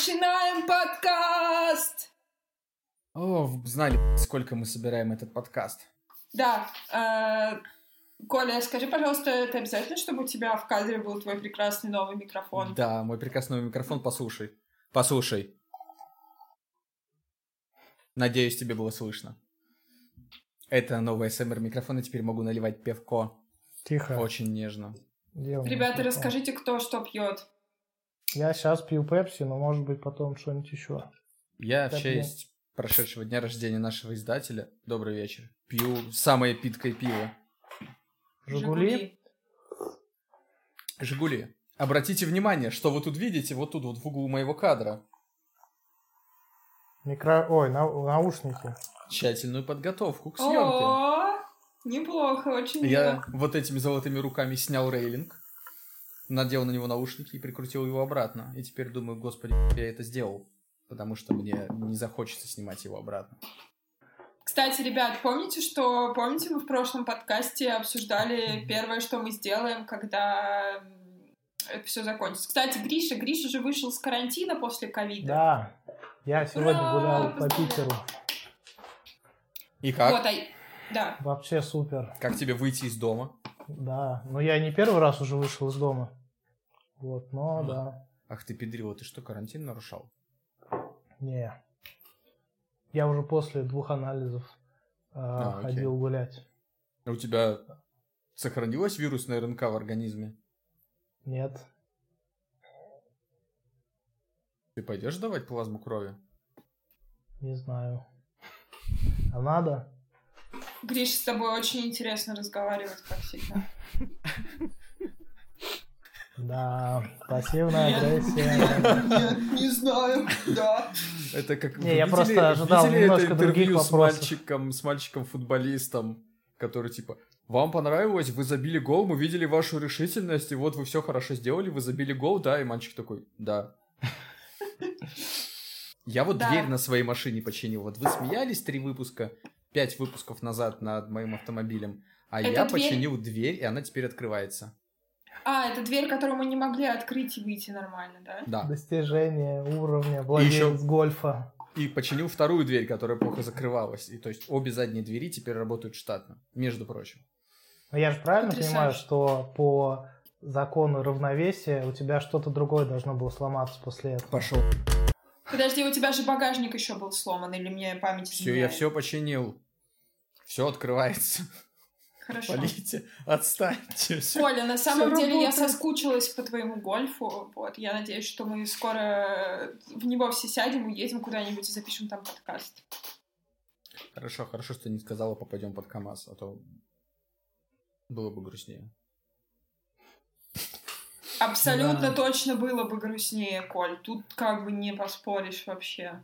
Начинаем подкаст! О, знали, сколько мы собираем этот подкаст. Да. Э, Коля, скажи, пожалуйста, это обязательно, чтобы у тебя в кадре был твой прекрасный новый микрофон? Да, мой прекрасный новый микрофон, послушай. Послушай. Надеюсь, тебе было слышно. Это новый СМР микрофон, и теперь могу наливать пивко. Тихо. Очень нежно. Делаем Ребята, микрофон. расскажите, кто что пьет. Я сейчас пью пепси, но может быть потом что-нибудь еще. Я в Так, честь прошедшего дня рождения нашего издателя, добрый вечер, пью самое питкое пиво. Жигули? Жигули. Обратите внимание, что вы тут видите, вот тут вот в углу моего кадра. Микро... Ой, нау- наушники. Тщательную подготовку к съемке. О, неплохо, очень Я мило. вот этими золотыми руками снял рейлинг, надел на него наушники и прикрутил его обратно. И теперь думаю, господи, я это сделал, потому что мне не захочется снимать его обратно. Кстати, ребят, помните, что помните, мы в прошлом подкасте обсуждали первое, что мы сделаем, когда это все закончится. Кстати, Гриша, Гриша же вышел с карантина после ковида. Да. Я сегодня Ура! гулял по. Питеру. И как? Вот, а... да. Вообще супер. Как тебе выйти из дома? Да. Но я не первый раз уже вышел из дома. Вот, но А. да. Ах ты педрила, ты что, карантин нарушал? Не. Я уже после двух анализов а, А, окей. ходил гулять. А У тебя сохранилась вирусная РНК в организме? Нет. Ты пойдешь давать плазму крови? Не знаю. А надо? Гриш, с тобой очень интересно разговаривать, как всегда. Да. Пассивная агрессия. Нет, не знаю, да. Это как Не, я просто ожидал немножко других с вопросов. мальчиком, с мальчиком-футболистом, который типа вам понравилось, вы забили гол, мы видели вашу решительность, и вот вы все хорошо сделали, вы забили гол, да, и мальчик такой, да. Я вот Да. дверь на своей машине починил. Вот вы смеялись три выпуска, пять выпусков назад над моим автомобилем, а Это я дверь? починил дверь, и она теперь открывается. А, это дверь, которую мы не могли открыть и выйти нормально, да? Да. Достижение уровня владелец гольфа. И починил вторую дверь, которая плохо закрывалась. И то есть обе задние двери теперь работают штатно, между прочим. Но я же правильно Потрясающе. понимаю, что по закону равновесия у тебя что-то другое должно было сломаться после этого. Пошел. Подожди, у тебя же багажник еще был сломан, или мне память Все, я изменяет? все починил. Все открывается. Хорошо. Полите, отстаньте. Всё. Коля, на самом Всё деле я работает. соскучилась по твоему гольфу. Вот, я надеюсь, что мы скоро в него все сядем, уедем куда-нибудь и запишем там подкаст. Хорошо, хорошо, что не сказала, попадем под КамАЗ, а то было бы грустнее. Абсолютно Да. точно было бы грустнее, Коль. Тут как бы не поспоришь вообще.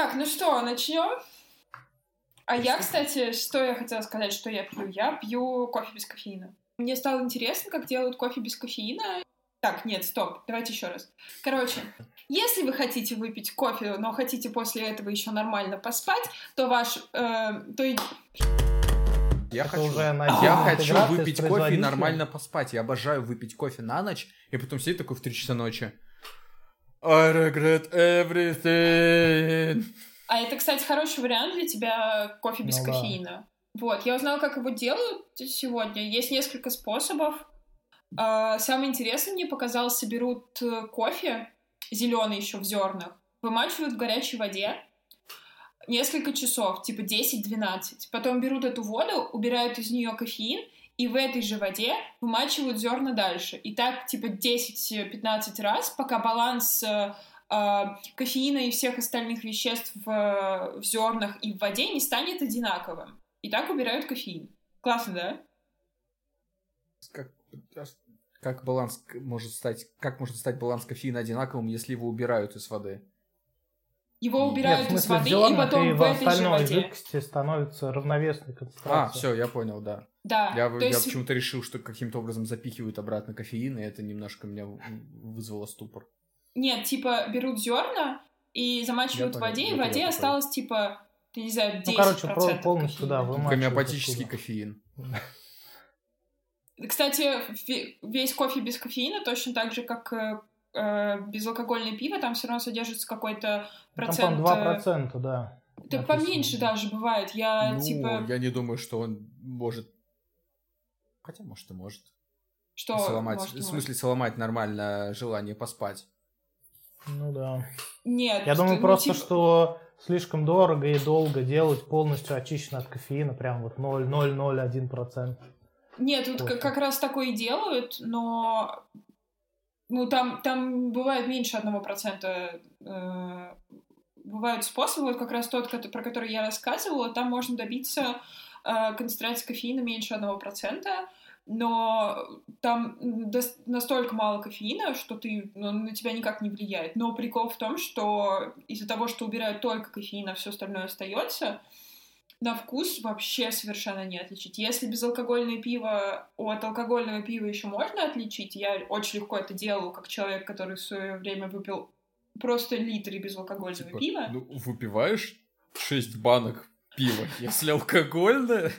Так, ну что, начнем? А я, кстати, что я хотела сказать, что я пью? Я пью кофе без кофеина. Мне стало интересно, как делают кофе без кофеина. Так, нет, стоп, давайте еще раз. Короче, если вы хотите выпить кофе, но хотите после этого еще нормально поспать, то ваш, э, то Я Это хочу, уже на я хочу выпить кофе и нормально поспать. Я обожаю выпить кофе на ночь и потом сидеть такой в 3 часа ночи. I regret everything. А это, кстати, хороший вариант для тебя кофе без Ну да. кофеина. Вот, я узнала, как его делают сегодня. Есть несколько способов. А, Самый интересный мне показался, берут э, кофе, зеленый еще в зернах, вымачивают в горячей воде несколько часов, типа 10-12. Потом берут эту воду, убирают из нее кофеин, и в этой же воде вымачивают зерна дальше. И так, типа, 10-15 раз, пока баланс э, э, кофеина и всех остальных веществ в, в зернах и в воде не станет одинаковым. И так убирают кофеин. Классно, да? Как, как баланс может стать, как может стать баланс кофеина одинаковым, если его убирают из воды? Его убирают Нет, в из смысле, в воды, и зернах потом и в в этой же остальной воде. жидкости становится равновесной А, концентрация. все, я понял, да. Да, Я, то я есть почему-то решил, что каким-то образом запихивают обратно кофеин, и это немножко меня вызвало ступор. Нет, типа берут зерна и замачивают Я в понял, воде, и в воде такой. осталось типа, ты не знаю, 10% Ну, короче, полностью, кофеина. да, вы- Вымачивают Гомеопатический оттуда. кофеин. Кстати, ве- весь кофе без кофеина, точно так же, как э, безалкогольное пиво, там все равно содержится какой-то Там, процент... по-моему, э, 2%, да. Да написано. поменьше даже бывает. Я ну, типа... я не думаю, что он может... Хотя, может, и может. Что? сломать, может, в может? смысле, сломать нормально желание поспать. Ну да. Нет. Я думаю ну, просто, типа- что слишком дорого и долго делать полностью очищенно от кофеина, прям вот 0,001%. Нет, тут как, как раз такое и делают, но ну там, там бывает меньше одного процента. э, бывают способы, вот как раз тот, про который я рассказывала, там можно добиться э, концентрации кофеина меньше одного процента, но там настолько мало кофеина, что ты, ну, на тебя никак не влияет. Но прикол в том, что из-за того, что убирают только кофеин, а все остальное остается, на вкус вообще совершенно не отличить. Если безалкогольное пиво от алкогольного пива еще можно отличить, я очень легко это делаю, как человек, который в свое время выпил просто литры безалкогольного Типа, пива. Ну, выпиваешь 6 банок пива, если алкогольное.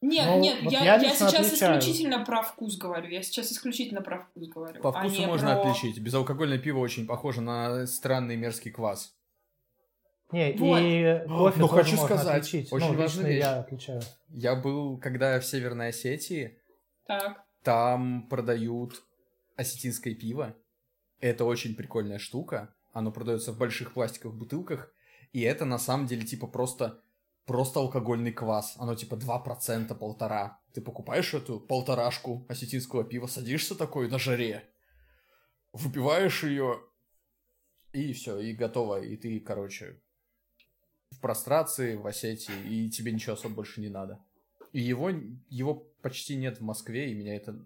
Нет, Ну, нет, вот я, я я сейчас отличаю. исключительно про вкус говорю. Я сейчас исключительно про вкус говорю. По а вкусу не можно про- отличить. Безалкогольное пиво очень похоже на странный мерзкий квас. Не, Вот. и кофе Ну, тоже хочу можно сказать, отличить. очень ну, важная вещь. я отличаю. Я был, когда в Северной Осетии, Так. там продают осетинское пиво. Это очень прикольная штука. Оно продается в больших пластиковых бутылках. И это на самом деле типа просто просто алкогольный квас. Оно типа 2%, полтора. Ты покупаешь эту полторашку осетинского пива, садишься такой на жаре, выпиваешь ее, и все, и готово. И ты, короче, прострации, в Осетии, и тебе ничего особо больше не надо. И его, его почти нет в Москве, и меня это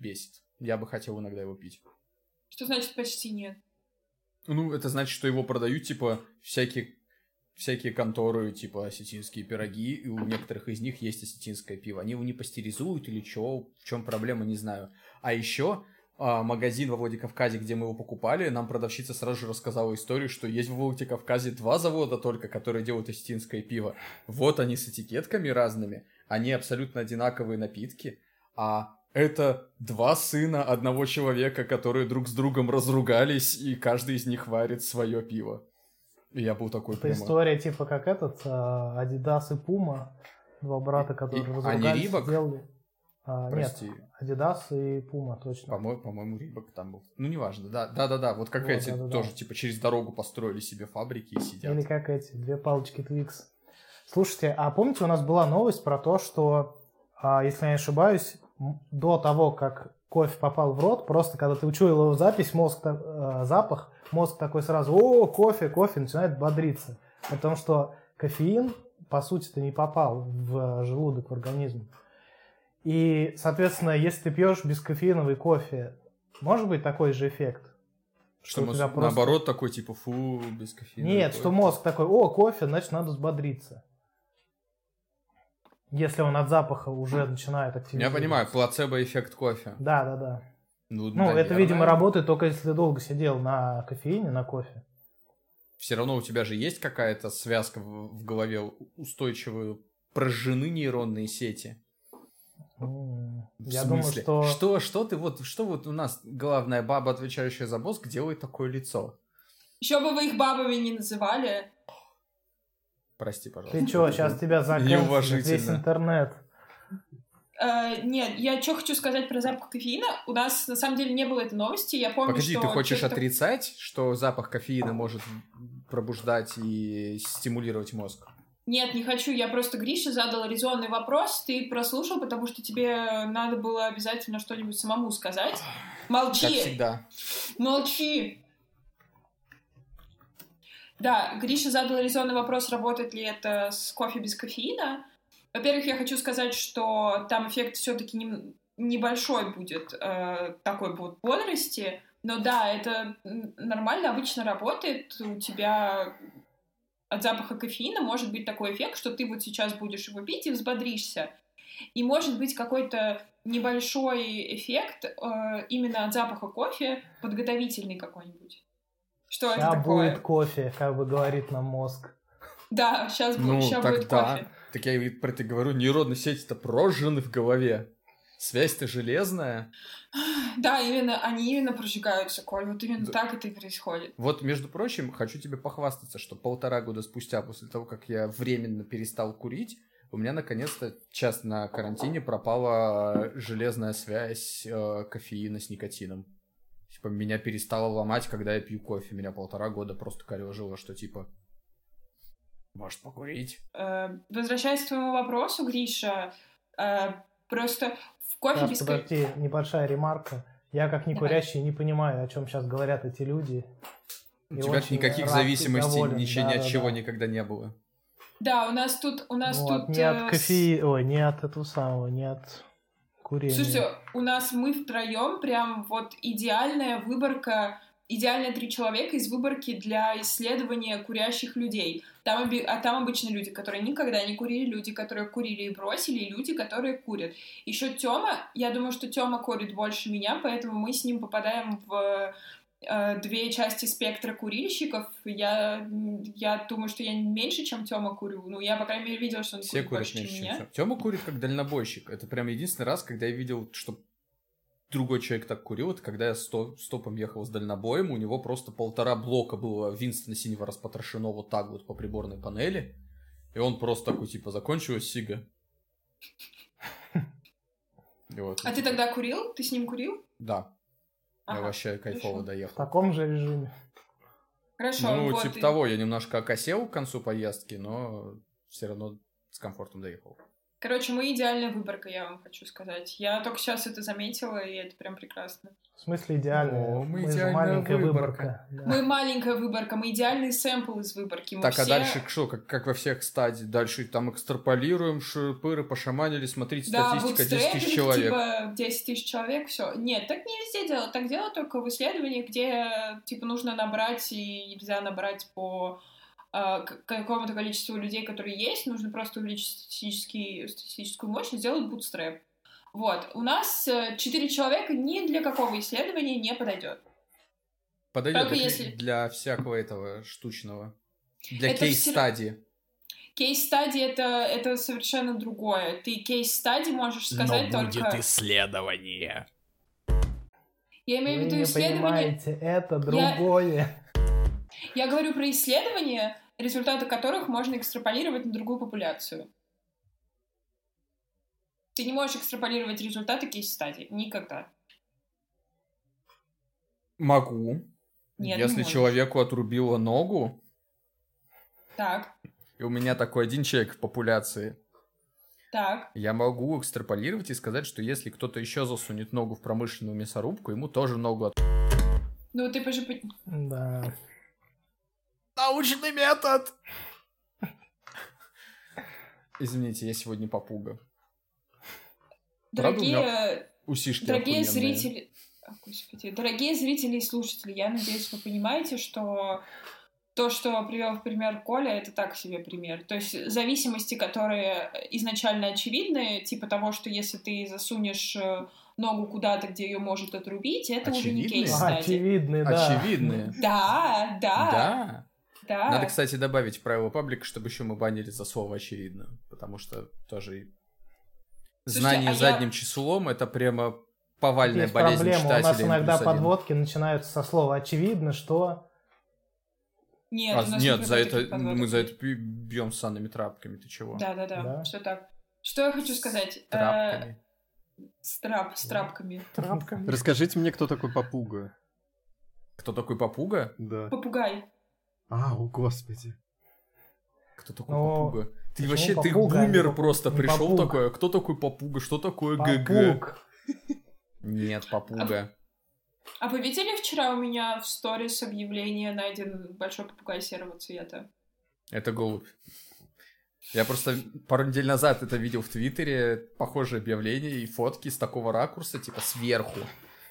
бесит. Я бы хотел иногда его пить. Что значит почти нет? Ну, это значит, что его продают, типа, всякие, всякие конторы, типа, осетинские пироги, и у некоторых из них есть осетинское пиво. Они его не пастеризуют или чего, в чем проблема, не знаю. А еще магазин во Владикавказе, где мы его покупали, нам продавщица сразу же рассказала историю, что есть в Владикавказе два завода только, которые делают осетинское пиво. Вот они с этикетками разными, они абсолютно одинаковые напитки, а это два сына одного человека, которые друг с другом разругались, и каждый из них варит свое пиво. И я был такой Это прямо... история типа как этот, а, Adidas и Puma, два брата, которые И- а разругались, Рибок? сделали. А, нет, Прости, Adidas и Puma, точно. по-моему, по-моему, Рибок там был. Ну, неважно, да, да-да-да, вот как Вот, эти да-да-да. тоже, типа, через дорогу построили себе фабрики и сидят. Или как эти, две палочки Twix. Слушайте, а помните, у нас была новость про то, что, а, если я не ошибаюсь, до того, как кофе попал в рот, просто когда ты учуял его запись, мозг, э, запах, мозг такой сразу, о, кофе, кофе, начинает бодриться. Потому что кофеин, по сути-то, не попал в желудок, в организм. И, соответственно, если ты пьешь бескофеиновый кофе, может быть такой же эффект? Что, у мозг, просто- наоборот, такой, типа, фу, без кофеина. Нет, что мозг такой, о, кофе, значит, надо взбодриться. Если он от запаха уже начинает Я активизироваться. понимаю, плацебо-эффект кофе. Да, да, да. Ну, Ну, это, видимо, работает только если ты долго сидел на кофеине, на кофе. Все равно у тебя же есть какая-то связка в голове устойчивую, прожжены нейронные сети. В Я думаю, что... Что, что ты вот, что вот у нас главная баба, отвечающая за мозг, делает такое лицо? Еще бы вы их бабами не называли. Прости, пожалуйста. Ты чё, сейчас тебя заканчивает весь интернет. Э, нет, я что хочу сказать про запах кофеина. У нас на самом деле не было этой новости. Я помню, Погоди, что ты хочешь что-то- отрицать, что запах кофеина может пробуждать и стимулировать мозг? Нет, не хочу. Я просто Грише задала резонный вопрос. Ты прослушал, потому что тебе надо было обязательно что-нибудь самому сказать. Как Молчи! всегда. Молчи! Да, Гриша задал резонный вопрос, работает ли это с кофе без кофеина. Во-первых, я хочу сказать, что там эффект все-таки небольшой будет э, такой вот бодрости. Но да, это нормально, обычно работает. У тебя от запаха кофеина может быть такой эффект, что ты вот сейчас будешь его пить и взбодришься. И может быть какой-то небольшой эффект э, именно от запаха кофе, подготовительный какой-нибудь. Что это Сейчас такое? будет кофе, как бы говорит нам мозг. Да, сейчас, Ну, будет, щас так будет да. кофе. Так я и про это говорю, нейронные сети-то прожжены в голове. Связь-то железная. Да, именно, они именно прожигаются, Коль, вот именно Да. так это и происходит. Вот, между прочим, хочу тебе похвастаться, что полтора года спустя, после того, как я временно перестал курить, у меня наконец-то час на карантине пропала железная связь э, кофеина с никотином. Типа, меня перестало ломать, когда я пью кофе. Меня полтора года просто корежило, что типа... Может, покурить? Э, Возвращаясь к твоему вопросу, Гриша, э, просто в кофе Сейчас, без... подожди, небольшая ремарка. Я как не Давай. курящий не понимаю, о чем сейчас говорят эти люди. У И тебя никаких зависимостей, доволен. ничего, ни от Да-да-да. чего никогда не было. Да, у нас тут, у нас Вот, тут... не э, от кофе, ой, не от этого самого, не от курения. Слушайте, у нас мы втроем прям вот идеальная выборка, идеальные три человека из выборки для исследования курящих людей. Там, а там обычно люди, которые никогда не курили, люди, которые курили и бросили, и люди, которые курят. Еще Тёма, я думаю, что Тёма курит больше меня, поэтому мы с ним попадаем в э, две части спектра курильщиков. Я, я думаю, что я меньше, чем Тёма курю. Ну, я, по крайней мере, видела, что он Все курит больше, чем меня. Тёма курит как дальнобойщик. Это прям единственный раз, когда я видел, что другой человек так курил, это когда я сто- стопом ехал с дальнобоем, у него просто полтора блока было Винстона синего распотрошено вот так вот по приборной панели, и он просто такой, типа, закончилась сига. Вот, А ты типа, тогда курил? Ты с ним курил? Да, я Ага, вообще кайфово хорошо. В доехал. таком же режиме. Хорошо, Ну, вот. типа и- того, я немножко окосел к концу поездки, но все равно с комфортом доехал. Короче, мы идеальная выборка, я вам хочу сказать. Я только сейчас это заметила, и это прям прекрасно. В смысле идеальная? О, мы же идеальная маленькая выборка. выборка. да. Мы маленькая выборка, мы идеальный сэмпл из выборки. Мы Так, а все- дальше что, как, как во всех стадиях? Дальше там экстраполируем, шипыры пошаманили, смотрите, Да, статистика 10 тысяч бутстрепинг, человек. типа 10 тысяч человек, все. Нет, так не везде делают. Так делают только в исследованиях, где типа нужно набрать, и нельзя набрать по а, к- какому-то количеству людей, которые есть, нужно просто увеличить статистическую мощность, сделать бутстрэп. Вот. У нас 4 человека ни для какого исследования не подойдет. Подойдет только если- для всякого этого штучного. Для Это кейс-стадии. Кейс-стадии это, это совершенно другое. Ты кейс-стадии можешь сказать только... исследование. Я имею в Вы виду не исследования. понимаете, это другое. Я говорю про исследования, результаты которых можно экстраполировать на другую популяцию. Ты не можешь экстраполировать результаты кейс-стадии. Никогда. Могу. Нет, не Если можешь. человеку отрубило ногу, Так, и у меня такой один человек в популяции, так. я могу экстраполировать и сказать, что если кто-то еще засунет ногу в промышленную мясорубку, ему тоже ногу от... Ну, ты же... Да. Научный метод! Извините, я сегодня попуга. Правда, у Дорогие, Усишки дорогие охуенные. зрители... Господи. Дорогие зрители и слушатели, я надеюсь, вы понимаете, что то, что привел в пример Коля, это так себе пример. То есть зависимости, которые изначально очевидны, типа того, что если ты засунешь э, ногу куда-то, где ее может отрубить, это уже не Очевидные? кейс очевидные, да. Очевидные. Да, да, Да. Да. Надо, кстати, добавить в правила паблика, чтобы еще мы банили за слово очевидно. Потому что тоже Слушайте, знание а я- задним числом это прямо повальная Есть болезнь проблема. У читателя. нас иногда N+1. подводки начинаются со слова «очевидно», что... Нет, А, у нет, не за это подводок. мы за это бьем санными трапками. Ты чего? Да, да, да, Да. все так. Что я хочу сказать? Э, Трапками. с, трап, с трапками. Трапками. Расскажите мне, кто такой Попуга. Кто такой попуга? Да. Попугай. А, о господи. Кто такой Ну, попуга? Ты почему вообще, ты попуга, а не бумер поп- просто не пришел попуг? такой, а кто такой попуга? Что такое ГГ? Нет, попуга. А вы видели вчера у меня в сторис объявление найден большой попугай серого цвета? Это голубь. Я просто пару недель назад это видел в Твиттере, похожее объявление и фотки с такого ракурса, типа сверху,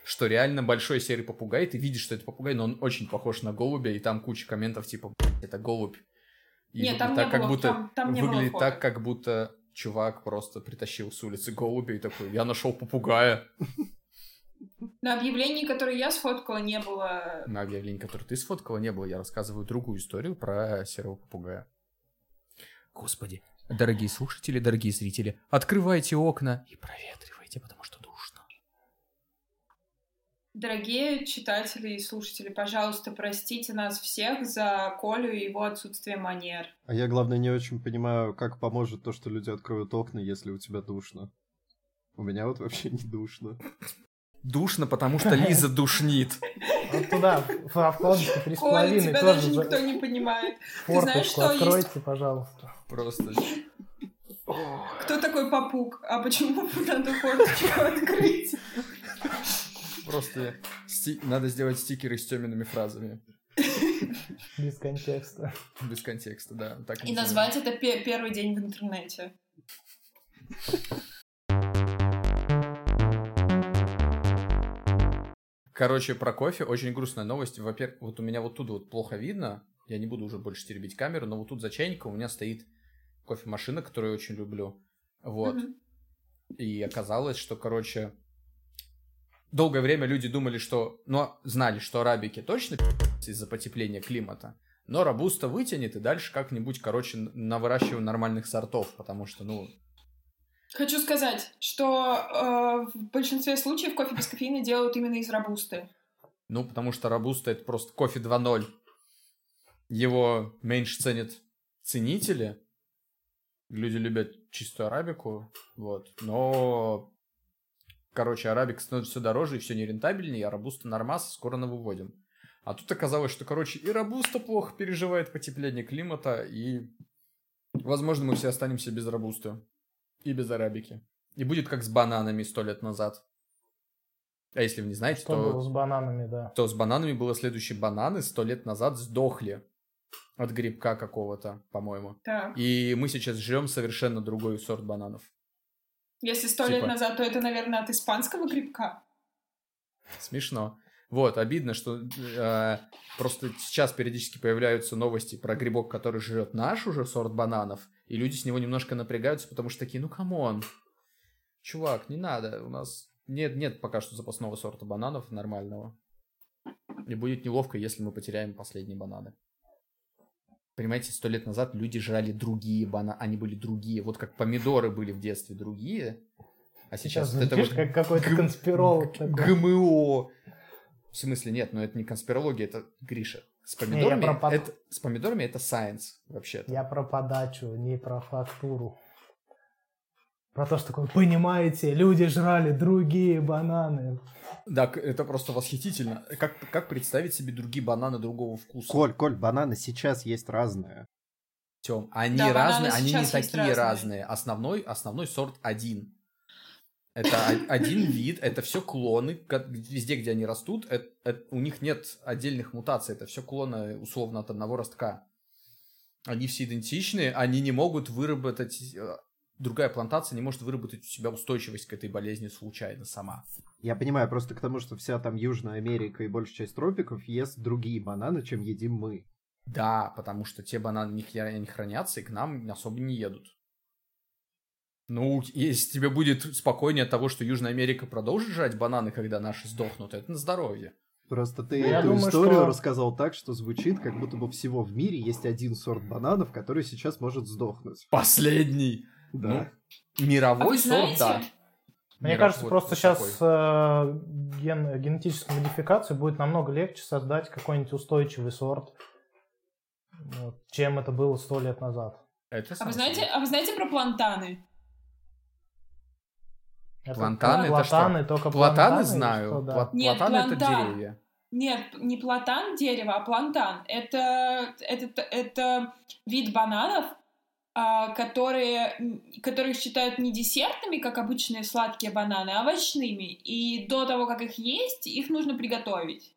что реально большой серый попугай, ты видишь, что это попугай, но он очень похож на голубя, и там куча комментов типа «Блядь, это голубь. И Нет, там выглядит не так, как было- будто, там- там не было выглядит так, как будто чувак просто притащил с улицы голубя и такой, я нашел попугая. На объявлении, которое я сфоткала, не было... На объявлении, которое ты сфоткала, не было. Я рассказываю другую историю про серого попугая. Господи. Дорогие слушатели, дорогие зрители, открывайте окна и проветривайте. потому что. Дорогие читатели и слушатели, пожалуйста, простите нас всех за Колю и его отсутствие манер. А я, главное, не очень понимаю, как поможет то, что люди откроют окна, если у тебя душно. У меня вот вообще не душно. Душно, потому что Лиза душнит. Вот туда, в вкладочку три с Коля, половиной тебя тоже даже за- никто не понимает. знаешь, форточку что есть? откройте, пожалуйста. Просто. Кто такой попуг? А почему надо форточку открыть? Просто сти- надо сделать стикеры с темными фразами. Без контекста. Без контекста, да. Так И назвать это пе- первый день в интернете. Короче, про кофе очень грустная новость. Во-первых, вот у меня вот тут вот плохо видно. Я не буду уже больше теребить камеру, но вот тут за чайником у меня стоит кофемашина, которую я очень люблю. Вот. Мгм. И оказалось, что, короче, долгое время люди думали, что... Ну, знали, что арабики точно из-за потепления климата. Но рабуста вытянет и дальше как-нибудь, короче, на выращиваем нормальных сортов, потому что, ну, Хочу сказать, что э, в большинстве случаев кофе без кофеина делают именно из рабусты. Ну, потому что Робуста это просто кофе 2.0. Его меньше ценят ценители. Люди любят чистую арабику, вот. Но, короче, арабика становится все дороже и все нерентабельнее, а Робуста нормас скоро на выводим. А тут оказалось, что, короче, и Робуста плохо переживает потепление климата, и, возможно, мы все останемся без Робусты и без арабики. И будет как с бананами сто лет назад. А если вы не знаете, Что то было с бананами, да. то с бананами было следующее. Бананы сто лет назад сдохли от грибка какого-то, по-моему. Так. И мы сейчас жрем совершенно другой сорт бананов. Если сто Типа- лет назад, то это, наверное, от испанского грибка. Смешно. Вот, обидно, что э, просто сейчас периодически появляются новости про грибок, который жрет наш уже сорт бананов, и люди с него немножко напрягаются, потому что такие, ну come on, чувак, не надо, у нас нет, нет пока что запасного сорта бананов нормального. И будет неловко, если мы потеряем последние бананы. Понимаете, сто лет назад люди жрали другие бананы, они были другие, вот как помидоры были в детстве другие, а сейчас, Сейчас вот это вот как какой-то гм- конспиролог такой. ГМО. В смысле, нет, ну это не конспирология, это Гриша. С помидорами, про под- это, с помидорами это science, вообще-то. Я про подачу, не про фактуру. Про то, что такое, понимаете, люди жрали другие бананы. Да, это просто восхитительно. Как, как представить себе другие бананы другого вкуса? Коль, Коль, бананы сейчас есть разные. Тём, они Да, разные, они не такие разные. разные. Основной, основной сорт один. Это один вид, это все клоны, везде, где они растут, э- э- у них нет отдельных мутаций, это все клоны условно от одного ростка. Они все идентичны, они не могут выработать, э, другая плантация не может выработать у себя устойчивость к этой болезни случайно сама. Я понимаю, просто к тому, что вся там Южная Америка и большая часть тропиков ест другие бананы, чем едим мы. Да, потому что те бананы не, не хранятся и к нам особо не едут. Ну, если тебе будет спокойнее от того, что Южная Америка продолжит жрать бананы, когда наши сдохнут, это на здоровье. Просто ты Я эту думаю, историю что- рассказал так, что звучит, как будто бы всего в мире есть один сорт бананов, который сейчас может сдохнуть. Последний. Да. А Мировой вы сорт, да. Мне Миров- кажется, вот просто сейчас э, ген- генетической модификацией будет намного легче создать какой-нибудь устойчивый сорт, вот, чем это было сто лет назад. Это А вы знаете, а вы знаете про плантаны? Это Плантаны это что? платаны, только Платаны плантаны, знаю. что, да. Пла- Нет, платаны это плантан. деревья. Нет, не платан дерево, а плантан. Это, это, это вид бананов, а, которые, м, которых считают не десертными, как обычные сладкие бананы, а овощными. И до того, как их есть, их нужно приготовить.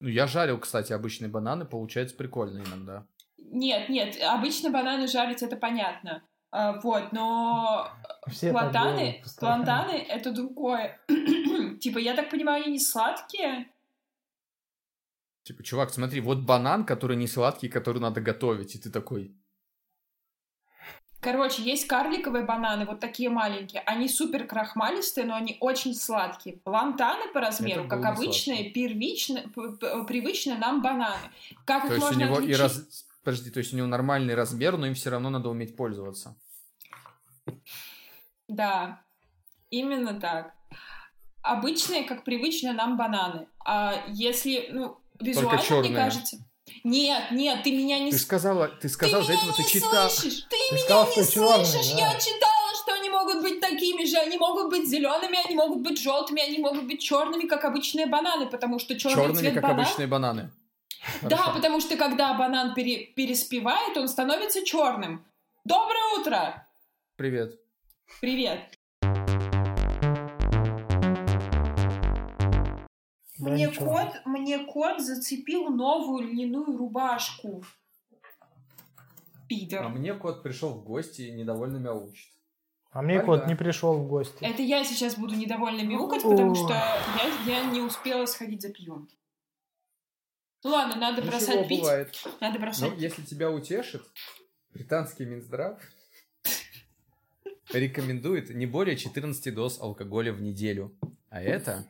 Ну, я жарил, кстати, обычные бананы, получается прикольно иногда. Нет, нет, обычно бананы жарить, это понятно. А, Вот, но Все так платаны, плантаны это другое. Типа, я так понимаю, они не сладкие? Типа, чувак, смотри, вот банан, который не сладкий, который надо готовить, и ты такой... Короче, есть карликовые бананы, вот такие маленькие. Они супер крахмалистые, но они очень сладкие. Плантаны по размеру, как обычные, первичные, привычные нам бананы. Как То их есть у можно него и отличить? раз... Подожди, то есть у него нормальный размер, но им все равно надо уметь пользоваться. Да. Именно так. Обычные, как привычные нам бананы. А если, ну, визуально, мне кажется... Нет, нет, ты меня не Ты сказала, ты сказал, ты до этого ты не читал. слышишь! Ты, Ты меня сказал, не слышишь! да. Я читала, что они могут быть такими же. Они могут быть зелеными, они могут быть желтыми, они могут быть черными, как обычные бананы, потому что черный Черными, цвет как банана. обычные бананы. Да, Хорошо. потому что когда банан пере- переспевает, он становится черным. Доброе утро! Привет. Привет! Мне, ничего. кот, мне кот зацепил новую льняную рубашку. Пидор. А мне кот пришел в гости и недовольно мяучит. А мне Тогда. кот не пришел в гости. Это я сейчас буду недовольно мяукать, потому что я, я не успела сходить за пивом. Ну ладно, надо бросать Ничего, пить. бывает. Надо бросать. Ну, если тебя утешит, британский Минздрав рекомендует не более 14 доз алкоголя в неделю. А это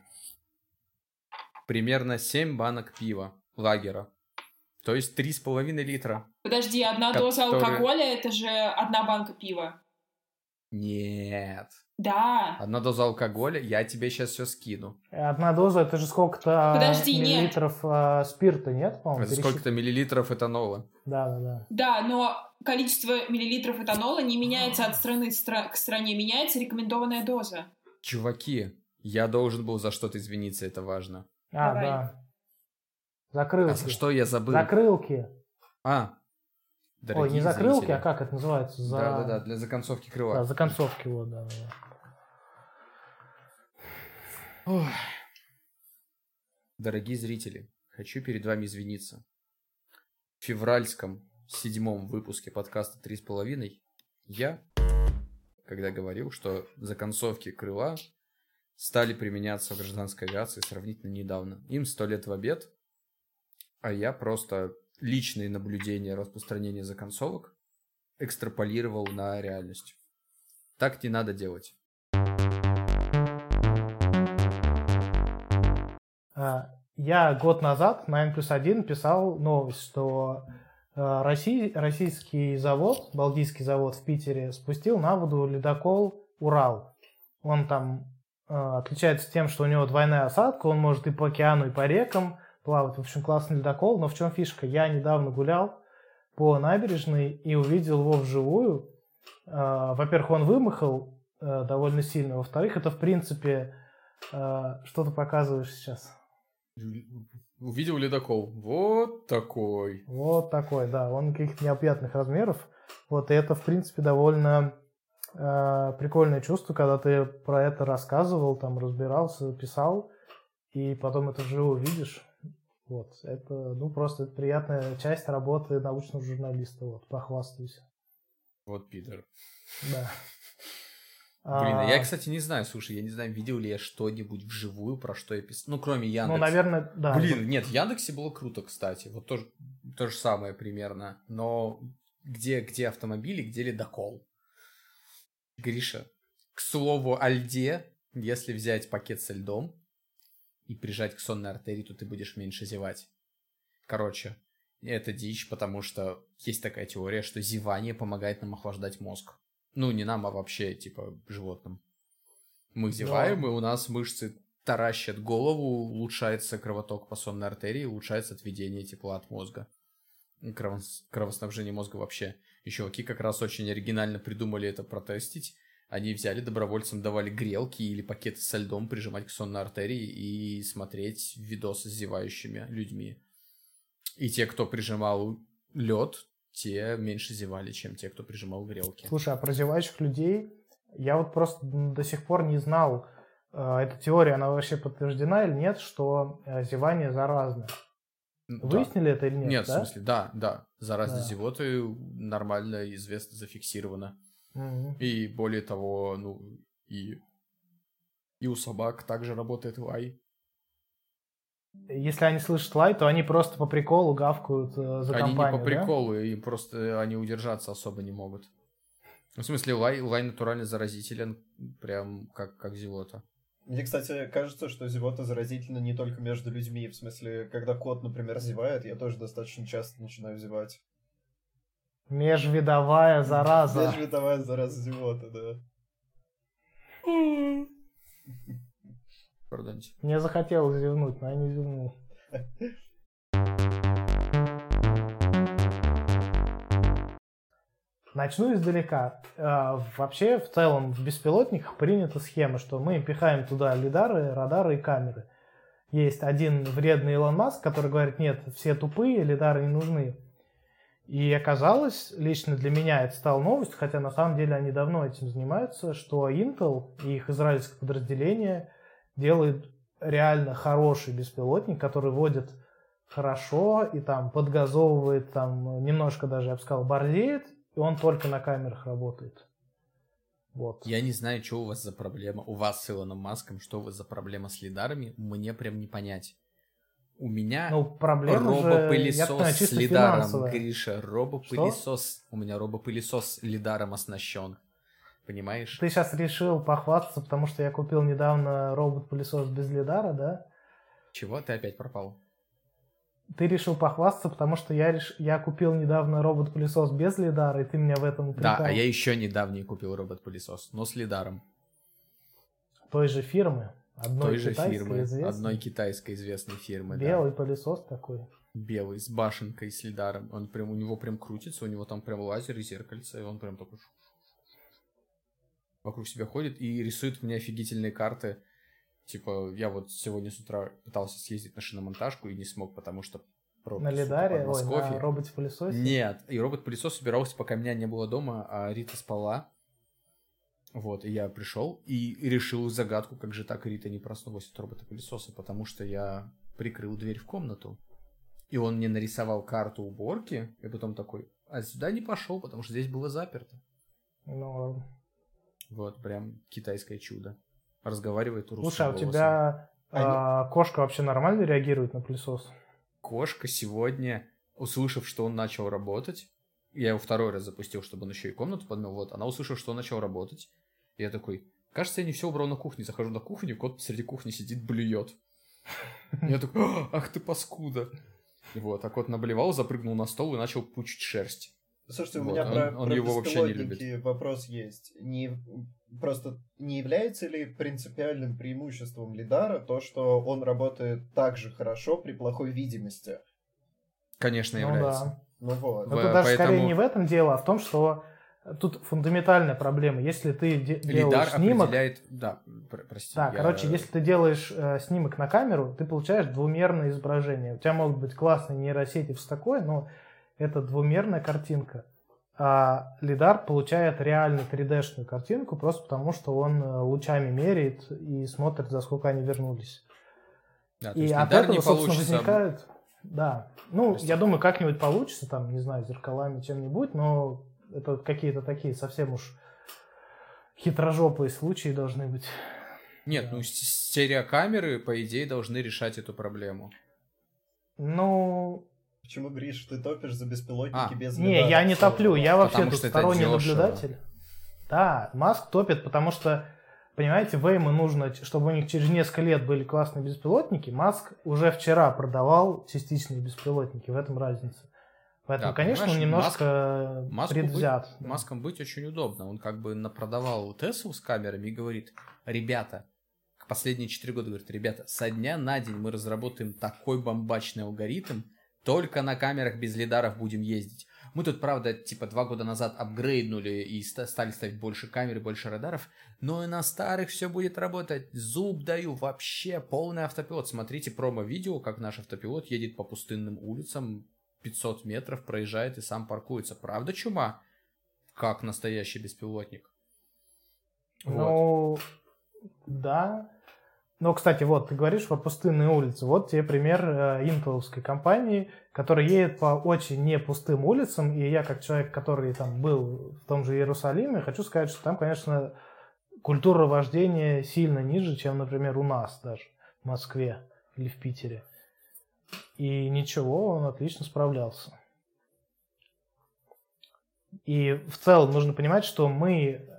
примерно 7 банок пива лагера. То есть 3,5 литра. Подожди, одна доза Которые- алкоголя это же одна банка пива. Нет. Да. Одна доза алкоголя, я тебе сейчас все скину. Одна доза, это же сколько-то Подожди, нет. миллилитров а, спирта, нет, по-моему? Это пересчит- сколько-то миллилитров этанола. Да, да, да. Да, но количество миллилитров этанола не меняется от страны стра- к стране, меняется рекомендованная доза. Чуваки, я должен был за что-то извиниться, это важно. А, Давай. да. А Закрылки. за что я забыл? Закрылки. А, Ой, дорогие не закрылки, зрители. а как это называется? За... Да-да-да, для законцовки крыла. Да, законцовки, вот, да, да. да. Ох. Дорогие зрители, хочу перед вами извиниться. В февральском седьмом выпуске подкаста «Три с половиной» я, когда говорил, что законцовки крыла стали применяться в гражданской авиации сравнительно недавно. Им сто лет в обед, а я просто личные наблюдения распространения законцовок экстраполировал на реальность. Так не надо делать. А, Я год назад на N плюс 1 писал новость, что э, Россий- российский завод, Балтийский завод в Питере, спустил на воду ледокол «Урал». Он там отличается тем, что у него двойная осадка, он может и по океану, и по рекам плавать. В общем, классный ледокол. Но в чем фишка? Я недавно гулял по набережной и увидел его вживую. Э, Во-первых, он вымахал э, довольно сильно. Во-вторых, это, в принципе, э, что ты показываешь сейчас? Увидел ледокол. Вот такой. Вот такой, да, он каких-то необъятных размеров. Вот, и это, в принципе, довольно э, прикольное чувство, когда ты про это рассказывал, там, разбирался, писал, и потом это вживую видишь. Вот, это, ну, просто приятная часть работы научного журналиста, вот, похвастаюсь. Вот пидор. Да. Блин, а А, я, кстати, не знаю, слушай, я не знаю, видел ли я что-нибудь вживую, про что я писал. Ну, кроме Яндекса. Ну, наверное, да. Блин, нет, в Яндексе было круто, кстати. Вот то, то же самое примерно. Но где, где автомобили, где ледокол? Гриша, к слову о льде, если взять пакет со льдом и прижать к сонной артерии, то ты будешь меньше зевать. Короче, это дичь, потому что есть такая теория, что зевание помогает нам охлаждать мозг. Ну, не нам, а вообще, типа, животным. Мы зеваем, и у нас мышцы таращат голову, улучшается кровоток по сонной артерии, улучшается отведение тепла от мозга. Кровоснабжение мозга вообще. И чуваки как раз очень оригинально придумали это протестить. Они взяли, добровольцам давали грелки или пакеты со льдом прижимать к сонной артерии и смотреть видосы с зевающими людьми. И те, кто прижимал лед, те меньше зевали, чем те, кто прижимал грелки. Слушай, а про зевающих людей я вот просто до сих пор не знал, э, эта теория, она вообще подтверждена или нет, что э, зевание заразное. Да. Выяснили это или нет? Нет, да? в смысле, да, да. Заразность Да. зевоты нормально известно, зафиксировано. Мгм. И более того, ну, и, и у собак также работает лай. Если они слышат лай, то они просто по приколу гавкают э, за они компанию, не по приколу, и просто они удержаться особо не могут. В смысле, лай, лай натурально заразителен, прям как, как зевота. Мне, кстати, кажется, что зевота заразительна не только между людьми. В смысле, когда кот, например, зевает, я тоже достаточно часто начинаю зевать. Межвидовая зараза. Межвидовая зараза зевота, да. Мне захотелось зевнуть, но я не зевнул. Начну издалека. А, Вообще, в целом, в беспилотниках принята схема, что мы пихаем туда лидары, радары и камеры. Есть один вредный Илон Маск, который говорит, нет, все тупые, лидары не нужны. И оказалось, лично для меня это стало новостью, хотя на самом деле они давно этим занимаются, что Intel и их израильское подразделение делают реально хороший беспилотник, который водит хорошо и там подгазовывает, там немножко даже, я бы сказал, борзеет, и он только на камерах работает. Вот. Я не знаю, что у вас за проблема. У вас с Илоном Маском, что у вас за проблема с лидарами, мне прям не понять. У меня Ну, проблема же, робопылесос понимаю, с лидаром, финансовая. Гриша. Робопылесос. У меня робопылесос с лидаром оснащен. Понимаешь? Ты сейчас решил похвастаться, потому что я купил недавно робот-пылесос без лидара, да? Чего ты опять пропал? Ты решил похвастаться, потому что я, реш... я купил недавно робот-пылесос без лидара, и ты меня в этом Да, упрекал. а я еще недавний купил робот-пылесос, но с лидаром. Той же фирмы. Одной Той же китайской, фирмы. известной. Одной китайской известной фирмы. да. Белый пылесос такой. Белый, с башенкой, с лидаром. Он прям, у него прям крутится, у него там прям лазер и зеркальце, и он прям такой вокруг себя ходит и рисует мне офигительные карты. Типа, я вот сегодня с утра пытался съездить на шиномонтажку и не смог, потому что пробки, На лидаре, ой, на роботе-пылесосе. Нет, и робот-пылесос собирался, пока меня не было дома, а Рита спала. Вот, и я пришел и решил загадку, как же так Рита не проснулась от робота-пылесоса, потому что я прикрыл дверь в комнату. И он мне нарисовал карту уборки, и потом такой, а сюда не пошел, потому что здесь было заперто. Ну, Вот, прям китайское чудо. Разговаривает русским слушай, а у голосом. тебя а, кошка вообще нормально реагирует на пылесос? Кошка сегодня, услышав, что он начал работать, я его второй раз запустил, чтобы он еще и комнату подмел, вот, она услышала, что он начал работать, и я такой, кажется, я не все убрал на кухне, захожу на кухню, кот посреди кухни сидит, блюет. Я такой, «А, ах ты паскуда. Вот, а кот наблевал, запрыгнул на стол и начал пучить шерсть. Слушайте, у Вот, меня он- про, он про его вообще не беспилотники вопрос есть. Не, просто не является ли принципиальным преимуществом лидара то, что он работает так же хорошо при плохой видимости? Конечно, Ну является. да. Ну вот. Но В- тут даже скорее поэтому- не в этом дело, а в том, что тут фундаментальная проблема. Если ты де- Лидар делаешь снимок, определяет... Да, пр- прости. Да, я- короче, если ты делаешь э, снимок на камеру, ты получаешь двумерное изображение. У тебя могут быть классные нейросети все такое, но это двумерная картинка. А лидар получает реально 3D-шную картинку просто потому, что он э, лучами меряет и смотрит, за сколько они вернулись. Да, и есть от этого, не собственно, возникает... Да. Ну, Прости. я думаю, как-нибудь получится, там, не знаю, зеркалами, чем-нибудь, но это какие-то такие совсем уж хитрожопые случаи должны быть. Нет, ну стереокамеры, по идее, должны решать эту проблему. Ну, Почему, Гриш, ты топишь за беспилотники А, без Не, я не топлю, я вообще Потому тут сторонний наблюдатель. Да, Маск топит, потому что, понимаете, Вейму нужно, чтобы у них через несколько лет были классные беспилотники. Маск уже вчера продавал частичные беспилотники, в этом разница. Поэтому, Да, конечно, он немножко Маску предвзят. Быть, Маском быть очень удобно. Он как бы напродавал Теслу с камерами и говорит, ребята, последние 4 года говорит, ребята, со дня на день мы разработаем такой бомбачный алгоритм, только на камерах без лидаров будем ездить. Мы тут, правда, типа два года назад апгрейднули и ста- стали ставить больше камер и больше радаров, но и на старых все будет работать. Зуб даю, вообще полный автопилот. Смотрите промо-видео, как наш автопилот едет по пустынным улицам, 500 метров проезжает и сам паркуется. Правда чума? Как настоящий беспилотник. Вот. Ну, да. Ну, кстати, вот, ты говоришь про пустынные улицы. Вот тебе пример э, интеловской компании, которая едет по очень не пустым улицам. И я, как человек, который там был в том же Иерусалиме, хочу сказать, что там, конечно, культура вождения сильно ниже, чем, например, у нас даже в Москве или в Питере. И ничего, он отлично справлялся. И в целом нужно понимать, что мы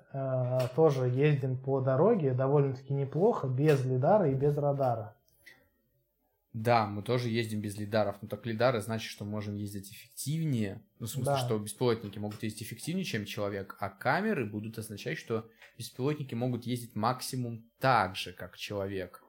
тоже ездим по дороге довольно-таки неплохо, без лидара и без радара. Да, мы тоже ездим без лидаров, но так лидары значит, что можем ездить эффективнее. Ну, в смысле, Да. что беспилотники могут ездить эффективнее, чем человек, а камеры будут означать, что беспилотники могут ездить максимум так же, как человек.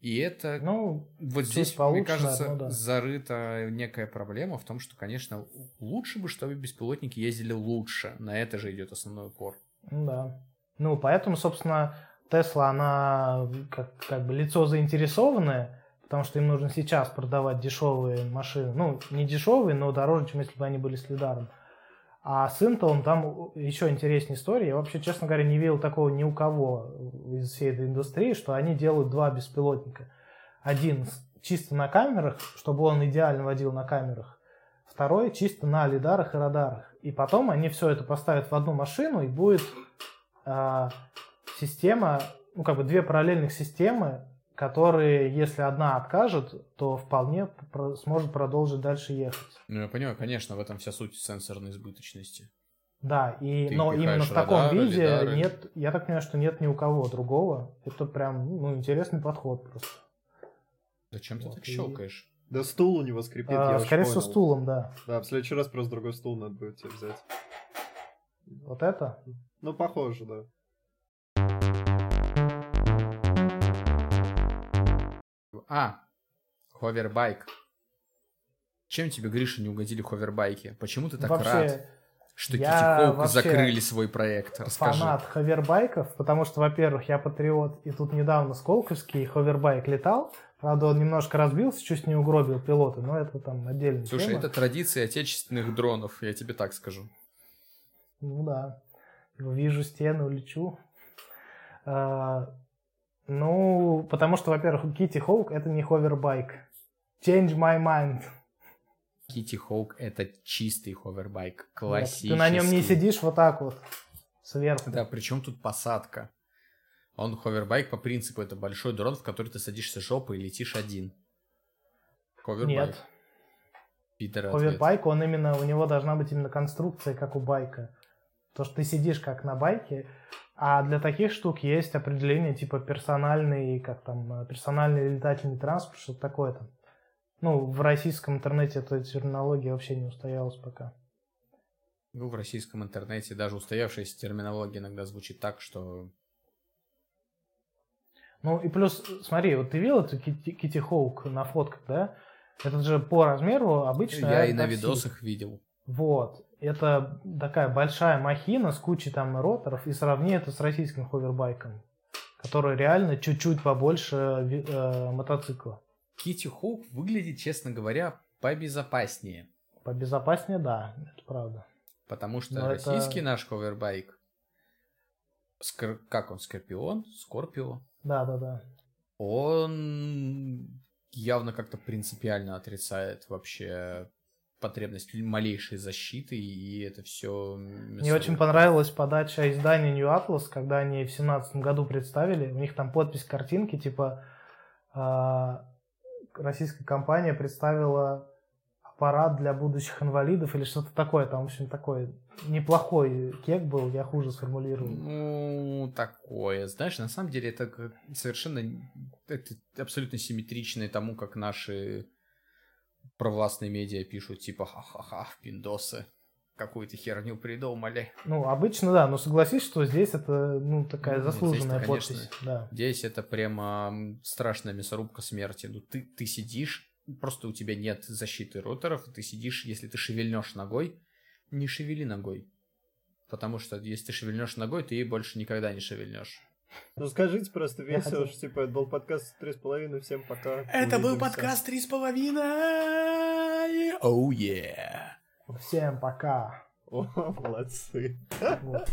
И это Ну, вот здесь, мне кажется, ну да. зарыта некая проблема в том, что, конечно, лучше бы, чтобы беспилотники ездили лучше. На это же идет основной упор. Да. Ну, поэтому, собственно, Тесла, она как, как бы лицо заинтересованное, потому что им нужно сейчас продавать дешевые машины. Ну, не дешевые, но дороже, чем если бы они были с лидаром. А с Intel там еще интереснее история. Я вообще, честно говоря, не видел такого ни у кого из всей этой индустрии, что они делают два беспилотника. Один чисто на камерах, чтобы он идеально водил на камерах. Второй чисто на лидарах и радарах. И потом они все это поставят в одну машину, и будет а, система, ну как бы две параллельных системы, которые, если одна откажет, то вполне про- сможет продолжить дальше ехать. Ну, я понимаю, конечно, в этом вся суть сенсорной избыточности. Да, и, Ты но именно в таком радары, виде лидары. нет, я так понимаю, что нет ни у кого другого. Это прям ну, интересный подход просто. Зачем ты Вот, так и- щелкаешь? Да стул у него скрипит, А, я скорее всего, стулом, да. Да, в следующий раз просто другой стул надо будет тебе взять. Вот это. Ну, похоже, да. А, ховербайк. Чем тебе, Гриша, не угодили ховербайки? Почему ты так вообще рад, что я вообще закрыли свой проект? Расскажи. фанат ховербайков, потому что, во-первых, я патриот, и тут недавно Сколковский ховербайк летал. Правда, он немножко разбился, чуть не угробил пилота, но это там отдельная Слушай, тема. это традиции отечественных дронов, я тебе так скажу. Ну да. Вижу стену, лечу. А, ну, потому что, во-первых, Kitty Hawk это не ховербайк. Change my mind. Kitty Hawk это чистый ховербайк, классический. Ты на нем не сидишь вот так вот сверху. Да, причем тут посадка. Он ховербайк по принципу это большой дрон, в который ты садишься жопой и летишь один. Ховербайк. Нет. Питер Ховербайк, он именно, у него должна быть именно конструкция, как у байка. То, что ты сидишь как на байке, а для таких штук есть определение типа персональный, как там, э, персональный летательный транспорт, что-то такое там. Ну, в российском интернете эта терминология вообще не устоялась пока. Ну, в российском интернете даже устоявшаяся терминология иногда звучит так, что... Ну и плюс, смотри, вот ты видел эту Кити, Хоук на фотках, да? Это же по размеру обычно. Я и на видосах видел. Вот. Это такая большая махина с кучей там роторов, и сравни это с российским ховербайком, который реально чуть-чуть побольше э, мотоцикла. Kitty Hawk выглядит, честно говоря, побезопаснее. Побезопаснее, да, это правда. Потому что Но это- российский наш ховербайк... Скор- Как он? Скорпион? Скорпио? Да-да-да. Он явно как-то принципиально отрицает вообще потребность малейшей защиты, и это все... Мне очень понравилась подача издания New Atlas, когда они в семнадцатом году представили. У них там подпись картинки, типа а, российская компания представила аппарат для будущих инвалидов или что-то такое. Там, в общем, такой неплохой кек был, я хуже сформулировал. Ну, такое. Знаешь, на самом деле это совершенно... Это абсолютно симметричное тому, как наши провластные медиа пишут, типа, ха-ха-ха, пиндосы. Какую-то херню придумали. Ну, обычно, да, но согласись, что здесь это, ну, такая Ну, заслуженная конечно. подпись. Да. Здесь это прямо страшная мясорубка смерти. Ну, ты, ты сидишь, просто у тебя нет защиты роторов, ты сидишь, если ты шевельнешь ногой, не шевели ногой. Потому что если ты шевельнешь ногой, ты ей больше никогда не шевельнешь. Ну скажите просто весело, что типа это был подкаст три с половиной, всем пока. Это был подкаст «Три с половиной». Оу, oh, yeah. Всем пока. О, молодцы. Вот.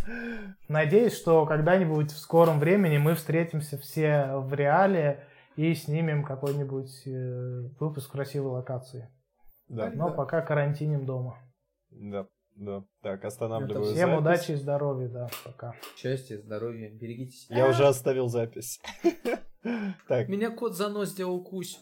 Надеюсь, что когда-нибудь в скором времени мы встретимся все в реале и снимем какой-нибудь э, выпуск красивой локации. Да, Но пока карантиним дома. да, да. Так, останавливаю Всем запись. удачи и здоровья, да, пока. Счастья, здоровья, берегите себя. Я уже оставил запись. Так, Меня кот за нос сделал кусь.